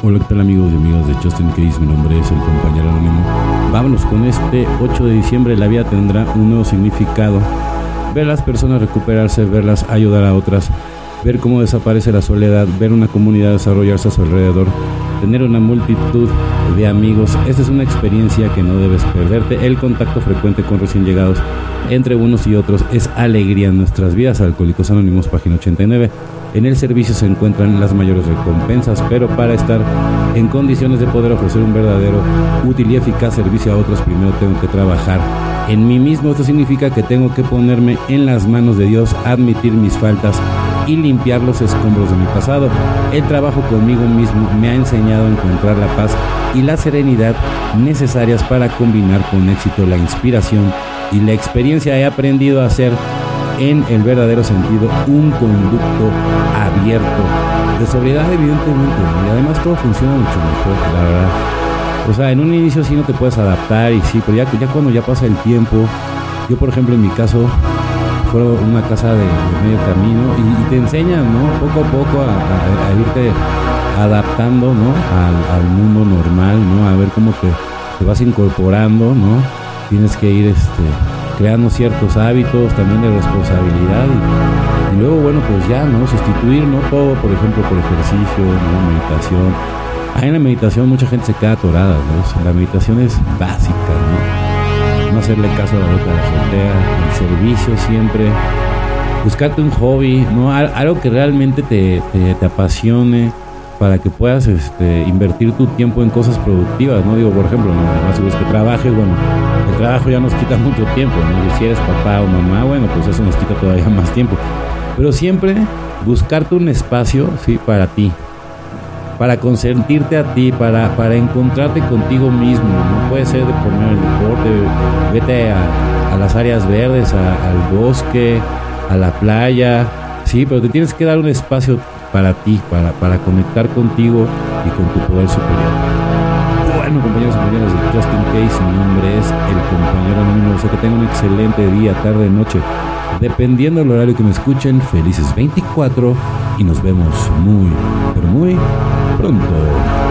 Hola, ¿qué tal amigos y amigas de Justin Case? Mi nombre es el compañero anónimo. Vámonos con este 8 de diciembre. La vida tendrá un nuevo significado. Ver a las personas recuperarse, verlas ayudar a otras, ver cómo desaparece la soledad, ver una comunidad desarrollarse a su alrededor, tener una multitud de amigos. Esta es una experiencia que no debes perderte. El contacto frecuente con recién llegados entre unos y otros es alegría en nuestras vidas. Alcohólicos Anónimos, página 89. En el servicio se encuentran las mayores recompensas, pero para estar en condiciones de poder ofrecer un verdadero, útil y eficaz servicio a otros, primero tengo que trabajar en mí mismo. Esto significa que tengo que ponerme en las manos de Dios, admitir mis faltas y limpiar los escombros de mi pasado. El trabajo conmigo mismo me ha enseñado a encontrar la paz y la serenidad necesarias para combinar con éxito la inspiración y la experiencia. He aprendido a ser en el verdadero sentido un conducto abierto de sobriedad evidentemente y además todo funciona mucho mejor la verdad. O sea en un inicio sí no te puedes adaptar y sí pero ya, ya cuando ya pasa el tiempo yo por ejemplo en mi caso fue una casa de, medio camino y, te enseñan no poco a poco a, irte adaptando no al, mundo normal no a ver cómo te, te vas incorporando no tienes que ir este creando ciertos hábitos también de responsabilidad y, luego bueno pues ya no sustituir no todo por ejemplo por ejercicio no meditación. Ahí en la meditación mucha gente se queda atorada ¿no? la meditación es básica no, no hacerle caso a la boca de la soltera el servicio siempre. Buscarte un hobby no algo que realmente te, te apasione para que puedas este, invertir tu tiempo en cosas productivas, ¿no? Digo, por ejemplo, ¿no? Que trabajes, bueno, el trabajo ya nos quita mucho tiempo, ¿no? Si eres papá o mamá, bueno, pues eso nos quita todavía más tiempo. Pero siempre buscarte un espacio, sí, para ti, para consentirte a ti, para, para encontrarte contigo mismo, no puede ser de poner el deporte, vete a, las áreas verdes, al bosque, a la playa, sí, pero te tienes que dar un espacio para ti, para, para conectar contigo y con tu poder superior. Bueno, compañeros y compañeras de Justin Case, mi nombre es el compañero anónimo. Sé que tengan un excelente día, tarde, noche. Dependiendo del horario que me escuchen, felices 24 y nos vemos muy, pero muy pronto.